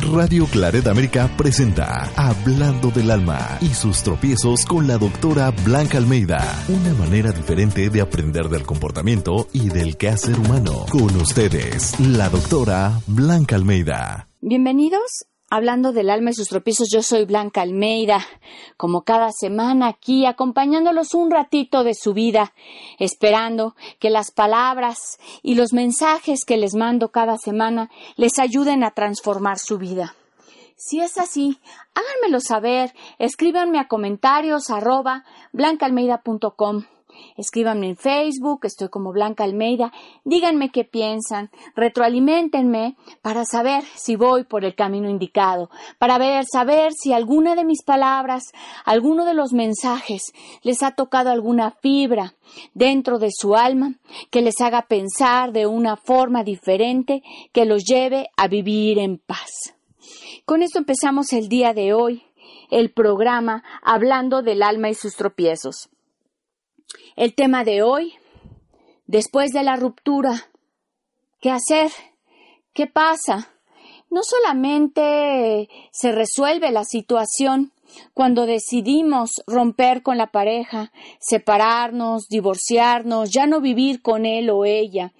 Radio Claret América presenta Hablando del Alma y sus tropiezos con la doctora Blanca Almeida. Una manera diferente de aprender del comportamiento y del quehacer humano. Con ustedes, la doctora Blanca Almeida. Bienvenidos Hablando del alma y sus tropiezos, yo soy Blanca Almeida, como cada semana aquí, acompañándolos un ratito de su vida, esperando que las palabras y los mensajes que les mando cada semana les ayuden a transformar su vida. Si es así, háganmelo saber, escríbanme a comentarios arroba blancaalmeida.com Escríbanme en Facebook, estoy como Blanca Almeida, díganme qué piensan, retroalimentenme para saber si voy por el camino indicado, para ver, saber si alguna de mis palabras, alguno de los mensajes les ha tocado alguna fibra dentro de su alma que les haga pensar de una forma diferente que los lleve a vivir en paz. Con esto empezamos el día de hoy, el programa hablando del alma y sus tropiezos. El tema de hoy, después de la ruptura, ¿qué hacer? ¿Qué pasa? No solamente se resuelve la situación cuando decidimos romper con la pareja, separarnos, divorciarnos, ya no vivir con él o ella.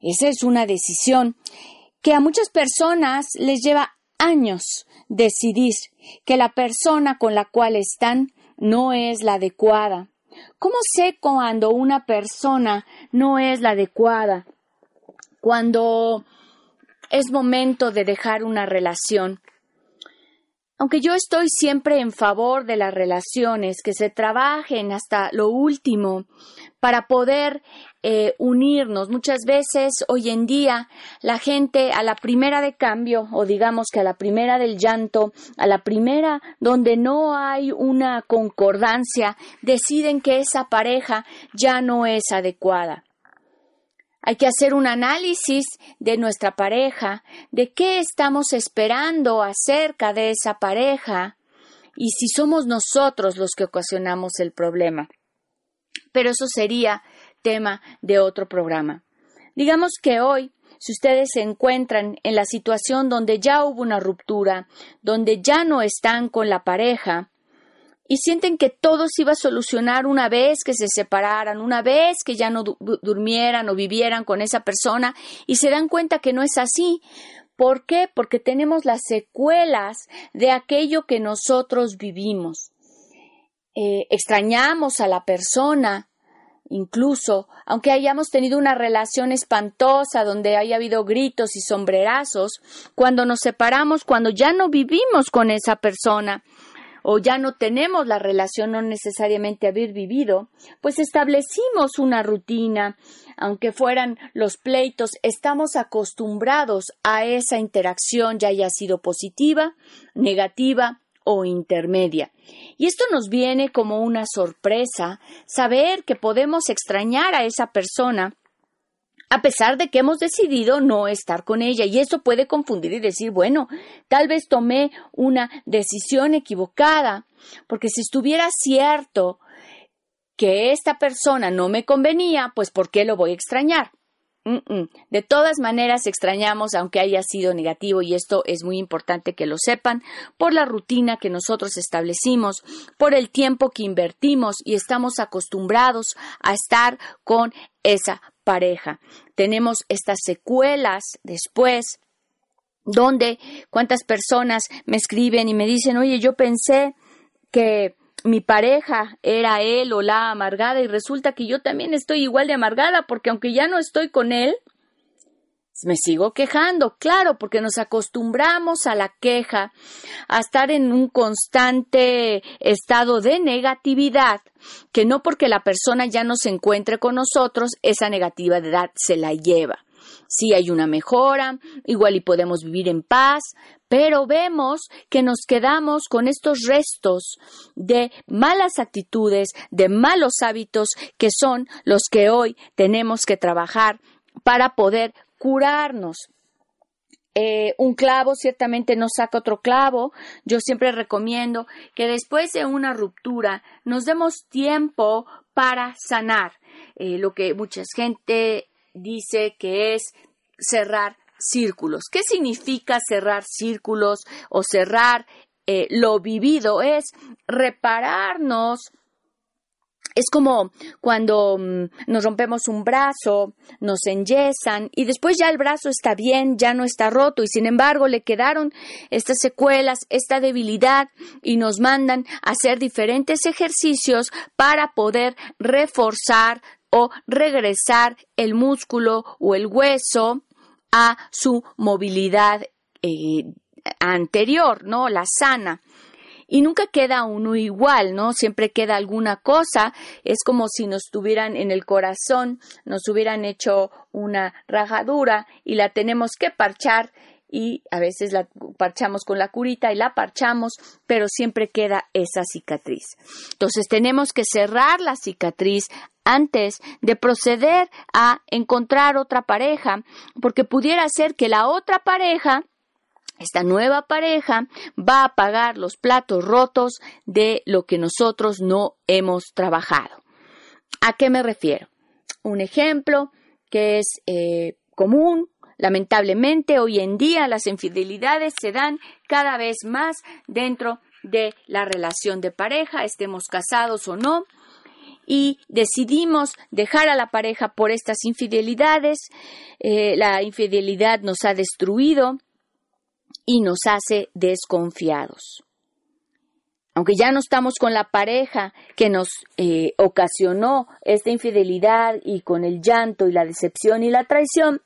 Esa es una decisión que a muchas personas les lleva años decidir que la persona con la cual están no es la adecuada, ¿Cómo sé cuando una persona no es la adecuada? Cuando es momento de dejar una relación. Aunque yo estoy siempre en favor de las relaciones, que se trabajen hasta lo último para poder eh, unirnos. Muchas veces hoy en día la gente a la primera de cambio o digamos que a la primera del llanto, a la primera donde no hay una concordancia, deciden que esa pareja ya no es adecuada. Hay que hacer un análisis de nuestra pareja, de qué estamos esperando acerca de esa pareja y si somos nosotros los que ocasionamos el problema. Pero eso sería tema de otro programa. Digamos que hoy, si ustedes se encuentran en la situación donde ya hubo una ruptura, donde ya no están con la pareja, y sienten que todo se iba a solucionar una vez que se separaran, una vez que ya no durmieran o vivieran con esa persona y se dan cuenta que no es así. ¿Por qué? Porque tenemos las secuelas de aquello que nosotros vivimos. Eh, extrañamos a la persona, incluso, aunque hayamos tenido una relación espantosa donde haya habido gritos y sombrerazos, cuando nos separamos, cuando ya no vivimos con esa persona, o ya no tenemos la relación no necesariamente haber vivido, pues establecimos una rutina, aunque fueran los pleitos, estamos acostumbrados a esa interacción ya haya sido positiva, negativa o intermedia. Y esto nos viene como una sorpresa, saber que podemos extrañar a esa persona a pesar de que hemos decidido no estar con ella. Y eso puede confundir y decir, bueno, tal vez tomé una decisión equivocada, porque si estuviera cierto que esta persona no me convenía, pues ¿por qué lo voy a extrañar? De todas maneras extrañamos aunque haya sido negativo y esto es muy importante que lo sepan por la rutina que nosotros establecimos, por el tiempo que invertimos y estamos acostumbrados a estar con esa pareja. Tenemos estas secuelas después donde cuántas personas me escriben y me dicen, oye, yo pensé que mi pareja era él o la amargada y resulta que yo también estoy igual de amargada porque aunque ya no estoy con él, me sigo quejando, claro, porque nos acostumbramos a la queja, a estar en un constante estado de negatividad, que no porque la persona ya no se encuentre con nosotros, esa negatividad se la lleva. Si hay una mejora, igual y podemos vivir en paz, pero vemos que nos quedamos con estos restos de malas actitudes, de malos hábitos que son los que hoy tenemos que trabajar para poder curarnos. Eh, un clavo ciertamente no saca otro clavo. Yo siempre recomiendo que después de una ruptura nos demos tiempo para sanar. Eh, lo que mucha gente dice que es cerrar círculos. ¿Qué significa cerrar círculos o cerrar eh, lo vivido? Es repararnos es como cuando mm, nos rompemos un brazo, nos enyesan y después ya el brazo está bien, ya no está roto y sin embargo le quedaron estas secuelas, esta debilidad y nos mandan a hacer diferentes ejercicios para poder reforzar o regresar el músculo o el hueso a su movilidad eh, anterior, ¿no? La sana y nunca queda uno igual, ¿no? Siempre queda alguna cosa, es como si nos tuvieran en el corazón, nos hubieran hecho una rajadura y la tenemos que parchar y a veces la parchamos con la curita y la parchamos, pero siempre queda esa cicatriz. Entonces tenemos que cerrar la cicatriz antes de proceder a encontrar otra pareja, porque pudiera ser que la otra pareja esta nueva pareja va a pagar los platos rotos de lo que nosotros no hemos trabajado. ¿A qué me refiero? Un ejemplo que es eh, común, lamentablemente hoy en día las infidelidades se dan cada vez más dentro de la relación de pareja, estemos casados o no, y decidimos dejar a la pareja por estas infidelidades. Eh, la infidelidad nos ha destruido, y nos hace desconfiados. Aunque ya no estamos con la pareja que nos eh, ocasionó esta infidelidad y con el llanto y la decepción y la traición,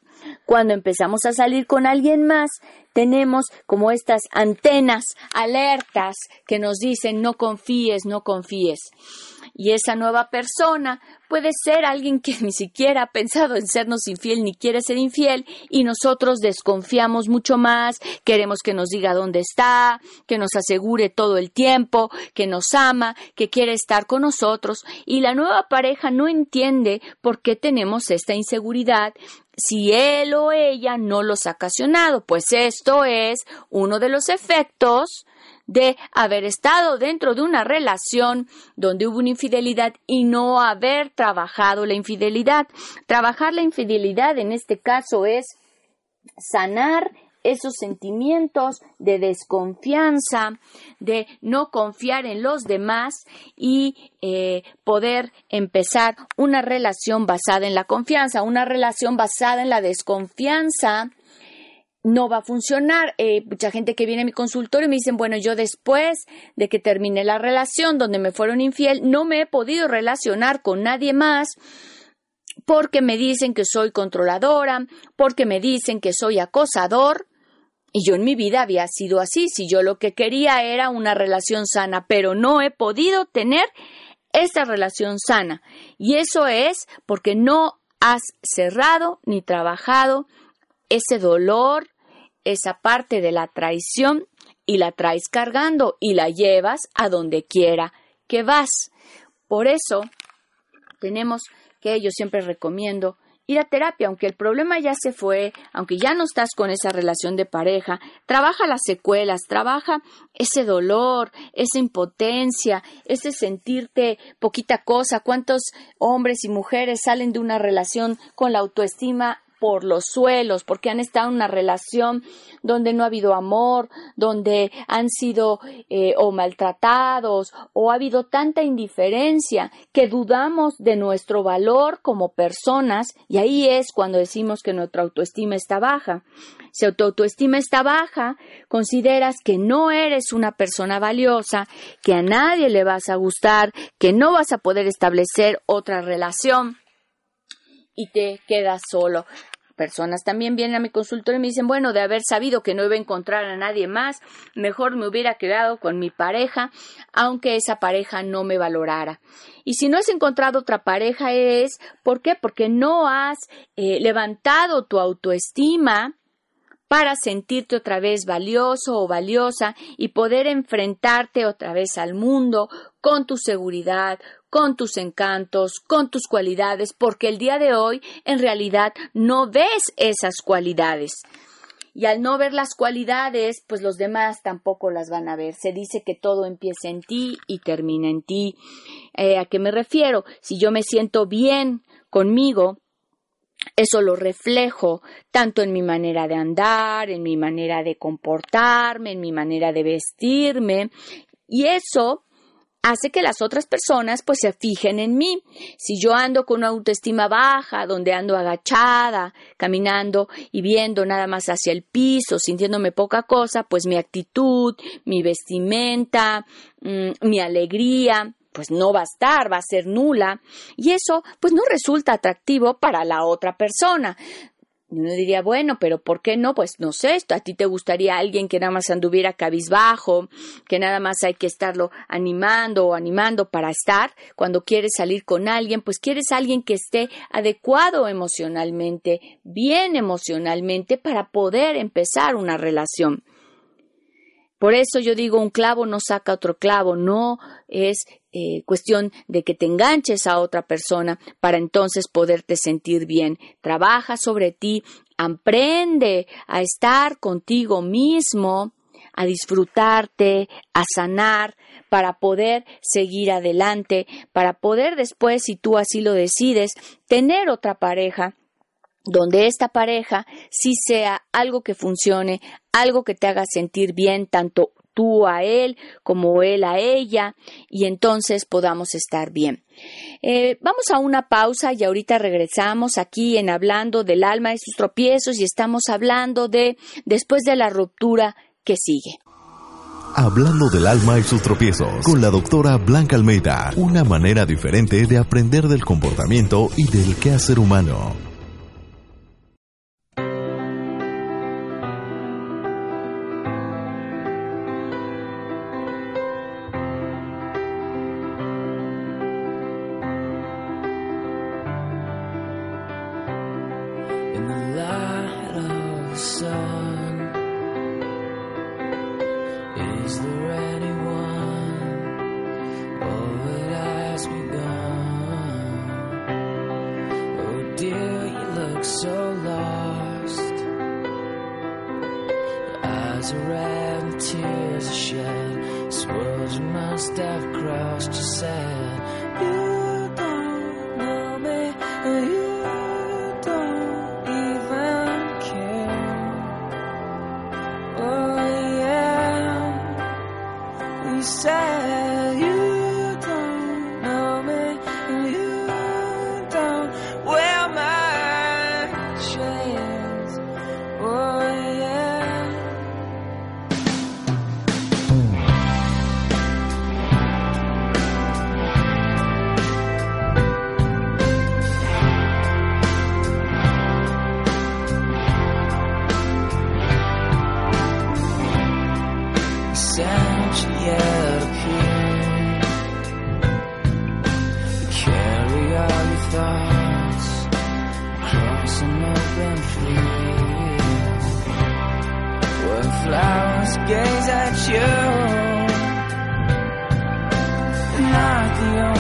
cuando empezamos a salir con alguien más, tenemos como estas antenas alertas que nos dicen no confíes, no confíes. Y esa nueva persona puede ser alguien que ni siquiera ha pensado en sernos infiel ni quiere ser infiel y nosotros desconfiamos mucho más, queremos que nos diga dónde está, que nos asegure todo el tiempo, que nos ama, que quiere estar con nosotros y la nueva pareja no entiende por qué tenemos esta inseguridad si él o ella no los ha ocasionado, pues esto es uno de los efectos de haber estado dentro de una relación donde hubo una infidelidad y no haber trabajado la infidelidad. Trabajar la infidelidad en este caso es sanar esos sentimientos de desconfianza, de no confiar en los demás y eh, poder empezar una relación basada en la confianza, una relación basada en la desconfianza no va a funcionar. Eh, mucha gente que viene a mi consultorio me dicen, bueno, yo después de que terminé la relación donde me fueron infiel, no me he podido relacionar con nadie más porque me dicen que soy controladora, porque me dicen que soy acosador. Y yo en mi vida había sido así, si yo lo que quería era una relación sana, pero no he podido tener esta relación sana. Y eso es porque no has cerrado ni trabajado ese dolor, esa parte de la traición y la traes cargando y la llevas a donde quiera que vas. Por eso tenemos que yo siempre recomiendo ir a terapia, aunque el problema ya se fue, aunque ya no estás con esa relación de pareja, trabaja las secuelas, trabaja ese dolor, esa impotencia, ese sentirte poquita cosa. ¿Cuántos hombres y mujeres salen de una relación con la autoestima por los suelos, porque han estado en una relación donde no ha habido amor, donde han sido eh, o maltratados o ha habido tanta indiferencia que dudamos de nuestro valor como personas y ahí es cuando decimos que nuestra autoestima está baja. Si tu autoestima está baja, consideras que no eres una persona valiosa, que a nadie le vas a gustar, que no vas a poder establecer otra relación y te quedas solo personas también vienen a mi consultorio y me dicen, bueno, de haber sabido que no iba a encontrar a nadie más, mejor me hubiera quedado con mi pareja, aunque esa pareja no me valorara. Y si no has encontrado otra pareja es, ¿por qué? Porque no has eh, levantado tu autoestima para sentirte otra vez valioso o valiosa y poder enfrentarte otra vez al mundo con tu seguridad, con tus encantos, con tus cualidades, porque el día de hoy en realidad no ves esas cualidades. Y al no ver las cualidades, pues los demás tampoco las van a ver. Se dice que todo empieza en ti y termina en ti. Eh, ¿A qué me refiero? Si yo me siento bien conmigo, eso lo reflejo tanto en mi manera de andar, en mi manera de comportarme, en mi manera de vestirme. Y eso hace que las otras personas pues se fijen en mí. Si yo ando con una autoestima baja, donde ando agachada, caminando y viendo nada más hacia el piso, sintiéndome poca cosa, pues mi actitud, mi vestimenta, mm, mi alegría, pues no va a estar, va a ser nula y eso pues no resulta atractivo para la otra persona. Uno diría, bueno, pero ¿por qué no? Pues no sé, esto a ti te gustaría alguien que nada más anduviera cabizbajo, que nada más hay que estarlo animando o animando para estar. Cuando quieres salir con alguien, pues quieres alguien que esté adecuado emocionalmente, bien emocionalmente, para poder empezar una relación. Por eso yo digo, un clavo no saca otro clavo, no es eh, cuestión de que te enganches a otra persona para entonces poderte sentir bien. Trabaja sobre ti, aprende a estar contigo mismo, a disfrutarte, a sanar, para poder seguir adelante, para poder después, si tú así lo decides, tener otra pareja donde esta pareja sí sea algo que funcione, algo que te haga sentir bien, tanto tú a él como él a ella, y entonces podamos estar bien. Eh, vamos a una pausa y ahorita regresamos aquí en hablando del alma y sus tropiezos y estamos hablando de después de la ruptura que sigue. Hablando del alma y sus tropiezos, con la doctora Blanca Almeida, una manera diferente de aprender del comportamiento y del quehacer humano. resurrect. the only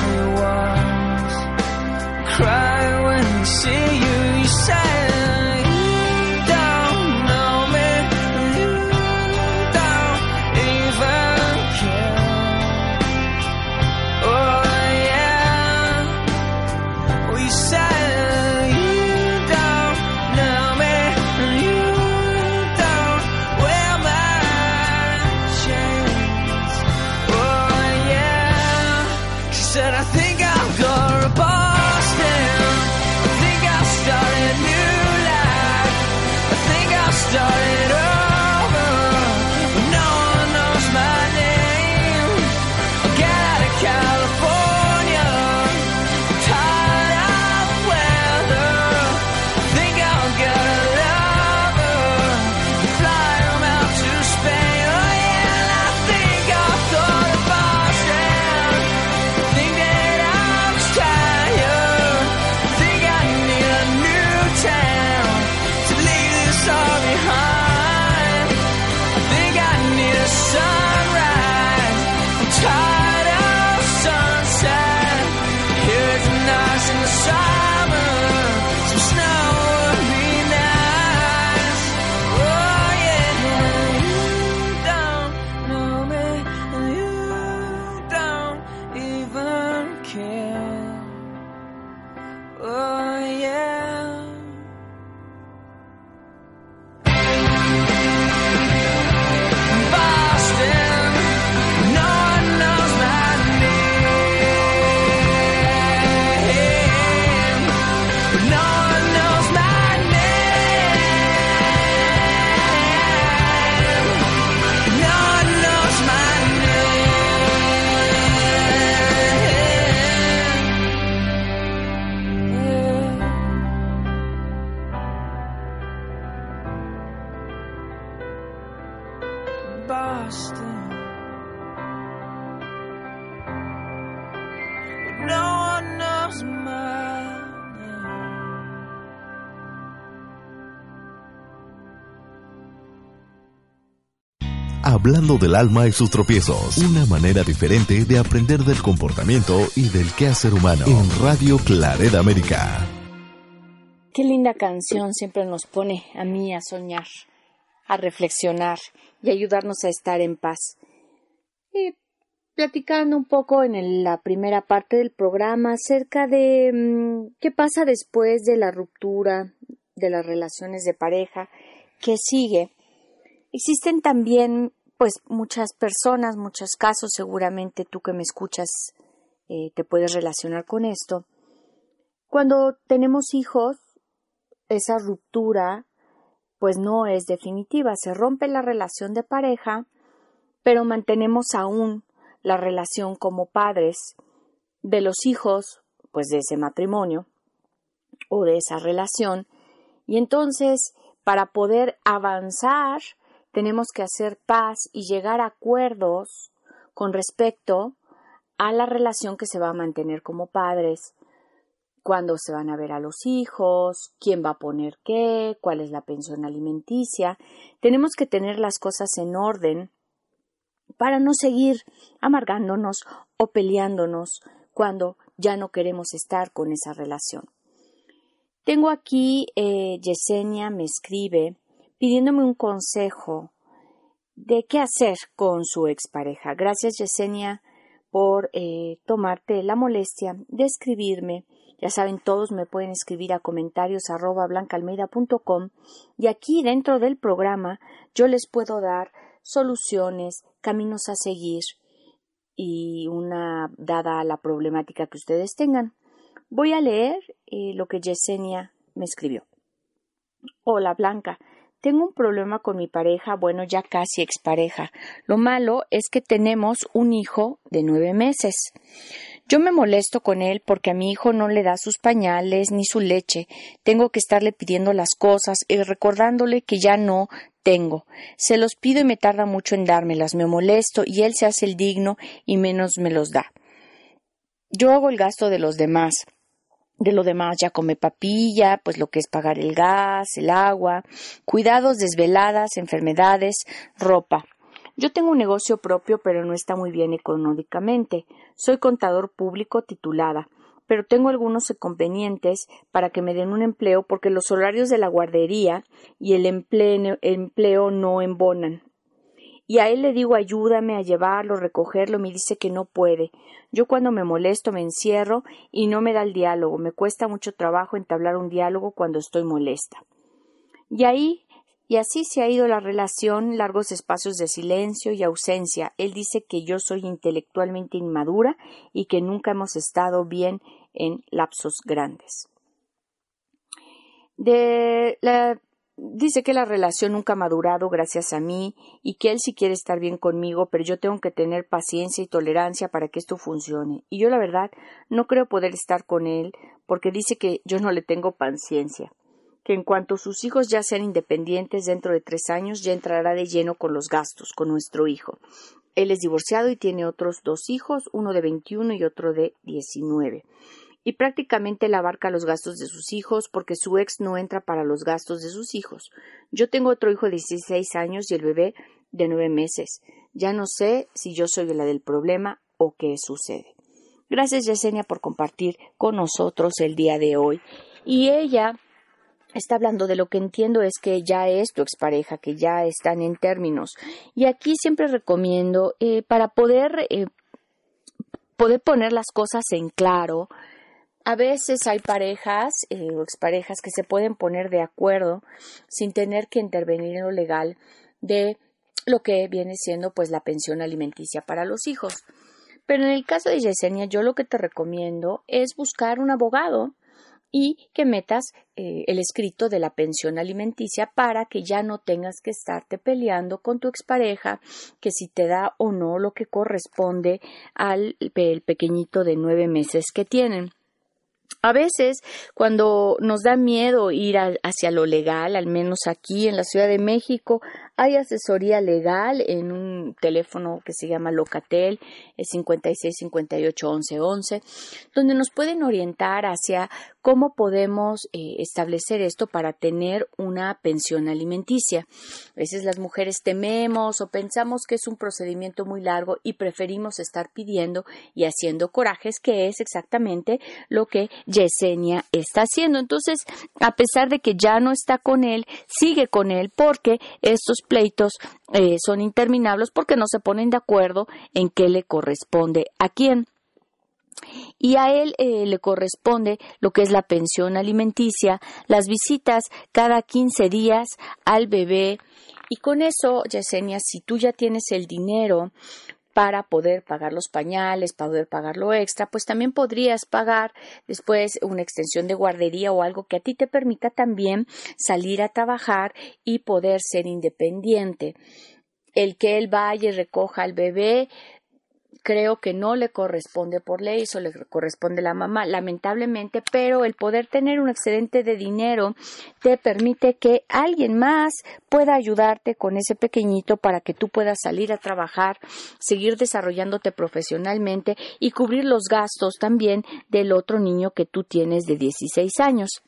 Hablando del alma y sus tropiezos. Una manera diferente de aprender del comportamiento y del quehacer humano. En Radio Claret América. Qué linda canción siempre nos pone a mí a soñar, a reflexionar y ayudarnos a estar en paz. Y platicando un poco en la primera parte del programa acerca de mm, qué pasa después de la ruptura de las relaciones de pareja, qué sigue. Existen también, pues, muchas personas, muchos casos, seguramente tú que me escuchas eh, te puedes relacionar con esto. Cuando tenemos hijos, esa ruptura pues no es definitiva, se rompe la relación de pareja, pero mantenemos aún la relación como padres de los hijos, pues de ese matrimonio o de esa relación, y entonces para poder avanzar tenemos que hacer paz y llegar a acuerdos con respecto a la relación que se va a mantener como padres, cuándo se van a ver a los hijos, quién va a poner qué, cuál es la pensión alimenticia. Tenemos que tener las cosas en orden para no seguir amargándonos o peleándonos cuando ya no queremos estar con esa relación. Tengo aquí eh, Yesenia me escribe pidiéndome un consejo de qué hacer con su expareja. Gracias Yesenia por eh, tomarte la molestia de escribirme ya saben, todos me pueden escribir a comentarios arroba blancaalmeida.com y aquí dentro del programa yo les puedo dar soluciones, caminos a seguir y una dada la problemática que ustedes tengan. Voy a leer eh, lo que Yesenia me escribió. Hola Blanca, tengo un problema con mi pareja, bueno, ya casi expareja. Lo malo es que tenemos un hijo de nueve meses. Yo me molesto con él porque a mi hijo no le da sus pañales ni su leche. Tengo que estarle pidiendo las cosas y recordándole que ya no tengo. Se los pido y me tarda mucho en dármelas. Me molesto y él se hace el digno y menos me los da. Yo hago el gasto de los demás. De lo demás ya come papilla, pues lo que es pagar el gas, el agua, cuidados, desveladas, enfermedades, ropa. Yo tengo un negocio propio, pero no está muy bien económicamente. Soy contador público titulada, pero tengo algunos inconvenientes para que me den un empleo porque los horarios de la guardería y el empleo, no embonan. Y a él le digo ayúdame a llevarlo, recogerlo, me dice que no puede. Yo cuando me molesto me encierro y no me da el diálogo. Me cuesta mucho trabajo entablar un diálogo cuando estoy molesta. Y ahí y así se ha ido la relación, largos espacios de silencio y ausencia. Él dice que yo soy intelectualmente inmadura y que nunca hemos estado bien en lapsos grandes. De dice que la relación nunca ha madurado gracias a mí y que él sí quiere estar bien conmigo, pero yo tengo que tener paciencia y tolerancia para que esto funcione. Y yo la verdad no creo poder estar con él porque dice que yo no le tengo paciencia que en cuanto sus hijos ya sean independientes dentro de tres años, ya entrará de lleno con los gastos, con nuestro hijo. Él es divorciado y tiene otros dos hijos, uno de 21 y otro de 19. Y prácticamente le abarca los gastos de sus hijos porque su ex no entra para los gastos de sus hijos. Yo tengo otro hijo de 16 años y el bebé de nueve meses. Ya no sé si yo soy la del problema o qué sucede. Gracias Yesenia por compartir con nosotros el día de hoy. Y ella está hablando de lo que entiendo es que ya es tu expareja, que ya están en términos. Y aquí siempre recomiendo, eh, para poder, eh, poder poner las cosas en claro, a veces hay parejas eh, o exparejas que se pueden poner de acuerdo sin tener que intervenir en lo legal de lo que viene siendo pues la pensión alimenticia para los hijos. Pero en el caso de Yesenia, yo lo que te recomiendo es buscar un abogado y que metas eh, el escrito de la pensión alimenticia para que ya no tengas que estarte peleando con tu expareja que si te da o no lo que corresponde al pequeñito de nueve meses que tienen. A veces, cuando nos da miedo ir hacia lo legal, al menos aquí en la Ciudad de México, Hay asesoría legal en un teléfono que se llama Locatel, es 56 58 11 11, donde nos pueden orientar hacia cómo podemos eh, establecer esto para tener una pensión alimenticia. A veces las mujeres tememos o pensamos que es un procedimiento muy largo y preferimos estar pidiendo y haciendo corajes, que es exactamente lo que Yesenia está haciendo. Entonces, a pesar de que ya no está con él, sigue con él porque estos pleitos eh, son interminables porque no se ponen de acuerdo en qué le corresponde a quién. Y a él eh, le corresponde lo que es la pensión alimenticia, las visitas cada 15 días al bebé. Y con eso, Yesenia, si tú ya tienes el dinero para poder pagar los pañales, para poder pagar lo extra, pues también podrías pagar después una extensión de guardería o algo que a ti te permita también salir a trabajar y poder ser independiente. El que él vaya y recoja al bebé creo que no le corresponde por ley, eso le corresponde a la mamá, lamentablemente, pero el poder tener un excedente de dinero te permite que alguien más pueda ayudarte con ese pequeñito para que tú puedas salir a trabajar, seguir desarrollándote profesionalmente y cubrir los gastos también del otro niño que tú tienes de 16 años.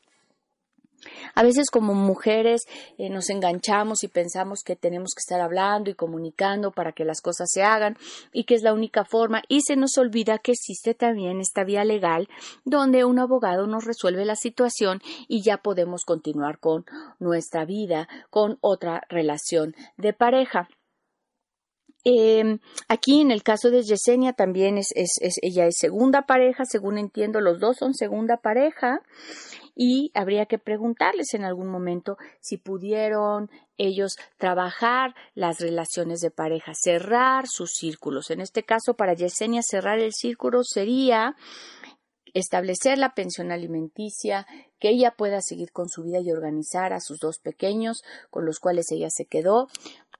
A veces como mujeres eh, nos enganchamos y pensamos que tenemos que estar hablando y comunicando para que las cosas se hagan y que es la única forma y se nos olvida que existe también esta vía legal donde un abogado nos resuelve la situación y ya podemos continuar con nuestra vida, con otra relación de pareja. Em, aquí en el caso de Yesenia también es, es, ella es segunda pareja, según entiendo, los dos son segunda pareja y habría que preguntarles en algún momento si pudieron ellos trabajar las relaciones de pareja, cerrar sus círculos. En este caso, para Yesenia, cerrar el círculo sería establecer la pensión alimenticia, que ella pueda seguir con su vida y organizar a sus dos pequeños con los cuales ella se quedó,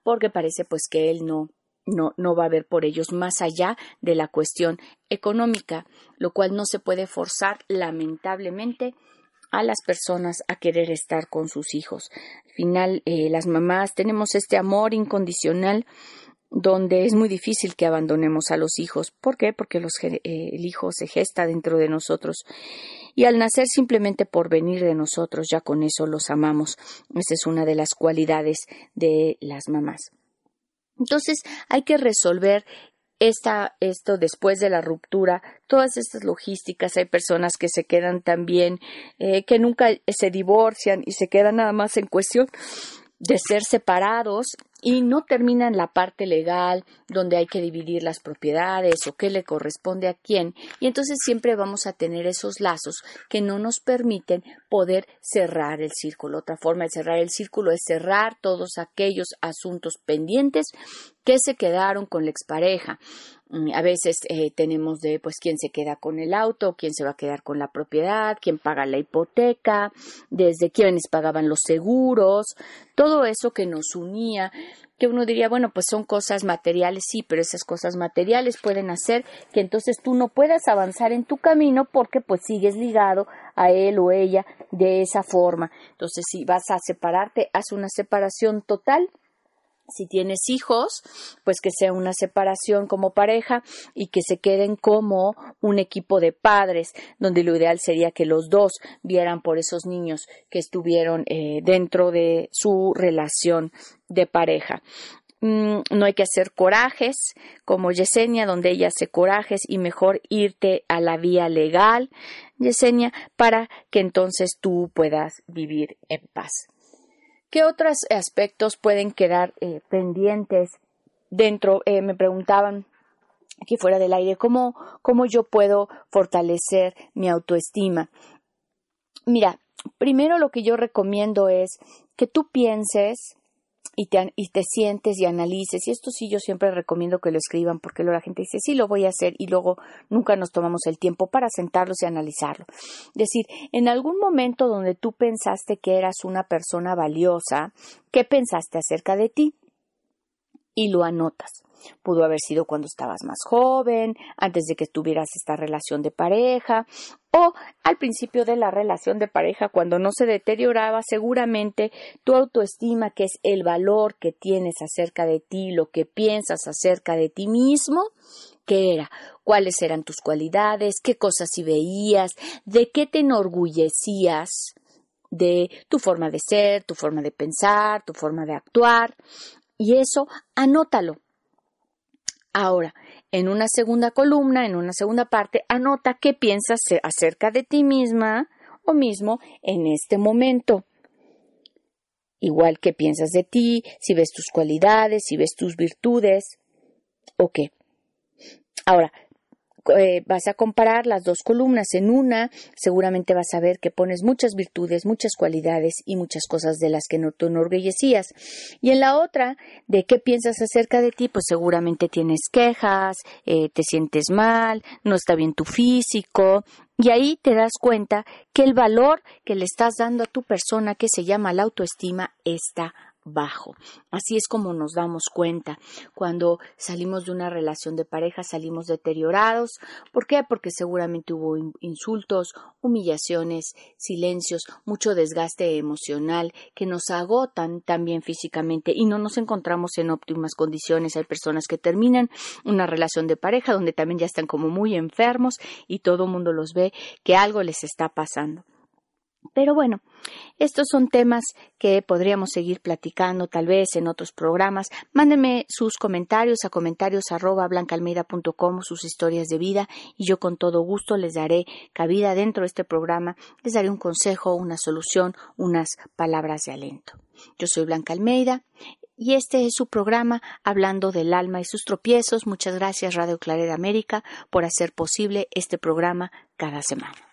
porque parece pues que él no no, no va a haber por ellos más allá de la cuestión económica, lo cual no se puede forzar lamentablemente a las personas a querer estar con sus hijos. Al final, eh, las mamás tenemos este amor incondicional donde es muy difícil que abandonemos a los hijos. ¿Por qué? Porque los, eh, el hijo se gesta dentro de nosotros y al nacer simplemente por venir de nosotros ya con eso los amamos. Esa es una de las cualidades de las mamás. Entonces hay que resolver esto después de la ruptura, todas estas logísticas, hay personas que se quedan también, eh, que nunca se divorcian y se quedan nada más en cuestión de ser separados y no terminan la parte legal donde hay que dividir las propiedades o qué le corresponde a quién y entonces siempre vamos a tener esos lazos que no nos permiten poder cerrar el círculo. Otra forma de cerrar el círculo es cerrar todos aquellos asuntos pendientes que se quedaron con la expareja. Mm, a veces eh, tenemos de pues quién se queda con el auto, quién se va a quedar con la propiedad, quién paga la hipoteca, desde quiénes pagaban los seguros, todo eso que nos unía, que uno diría, bueno, pues son cosas materiales, sí, pero esas cosas materiales pueden hacer que entonces tú no puedas avanzar en tu camino porque pues sigues ligado a él o ella de esa forma. Entonces, si vas a separarte, haz una separación total si tienes hijos, pues que sea una separación como pareja y que se queden como un equipo de padres, donde lo ideal sería que los dos vieran por esos niños que estuvieron eh, dentro de su relación de pareja. Mm, no hay que hacer corajes como Yesenia, donde ella hace corajes y mejor irte a la vía legal, Yesenia, para que entonces tú puedas vivir en paz. ¿Qué otros aspectos pueden quedar eh, pendientes dentro? Eh, me preguntaban aquí fuera del aire, ¿cómo, ¿cómo yo puedo fortalecer mi autoestima? Mira, primero lo que yo recomiendo es que tú pienses y te, y te sientes y analices. Y esto sí yo siempre recomiendo que lo escriban porque luego la gente dice, sí, lo voy a hacer y luego nunca nos tomamos el tiempo para sentarlos y analizarlo. Es decir, en algún momento donde tú pensaste que eras una persona valiosa, ¿qué pensaste acerca de ti? y lo anotas. Pudo haber sido cuando estabas más joven, antes de que tuvieras esta relación de pareja, o al principio de la relación de pareja, cuando no se deterioraba, seguramente tu autoestima, que es el valor que tienes acerca de ti, lo que piensas acerca de ti mismo, ¿qué era? ¿Cuáles eran tus cualidades? ¿Qué cosas si veías? ¿De qué te enorgullecías? de tu forma de ser, tu forma de pensar, tu forma de actuar. Y eso anótalo. Ahora, en una segunda columna, en una segunda parte, anota qué piensas acerca de ti misma o mismo en este momento. Igual que piensas de ti, si ves tus cualidades, si ves tus virtudes, o qué. Ahora, eh, vas a comparar las dos columnas. En una, seguramente vas a ver que pones muchas virtudes, muchas cualidades y muchas cosas de las que no te enorgullecías. Y en la otra, de qué piensas acerca de ti, pues seguramente tienes quejas, eh, te sientes mal, no está bien tu físico. Y ahí te das cuenta que el valor que le estás dando a tu persona, que se llama la autoestima, está bajo. Así es como nos damos cuenta. Cuando salimos de una relación de pareja salimos deteriorados. ¿Por qué? Porque seguramente hubo insultos, humillaciones, silencios, mucho desgaste emocional que nos agotan también físicamente y no nos encontramos en óptimas condiciones. Hay personas que terminan una relación de pareja donde también ya están como muy enfermos y todo el mundo los ve que algo les está pasando. Pero bueno, estos son temas que podríamos seguir platicando tal vez en otros programas. Mándenme sus comentarios a comentarios arroba blancaalmeida.com, sus historias de vida y yo con todo gusto les daré cabida dentro de este programa, les daré un consejo, una solución, unas palabras de alento. Yo soy Blanca Almeida y este es su programa Hablando del alma y sus tropiezos. Muchas gracias Radio Claret América por hacer posible este programa cada semana.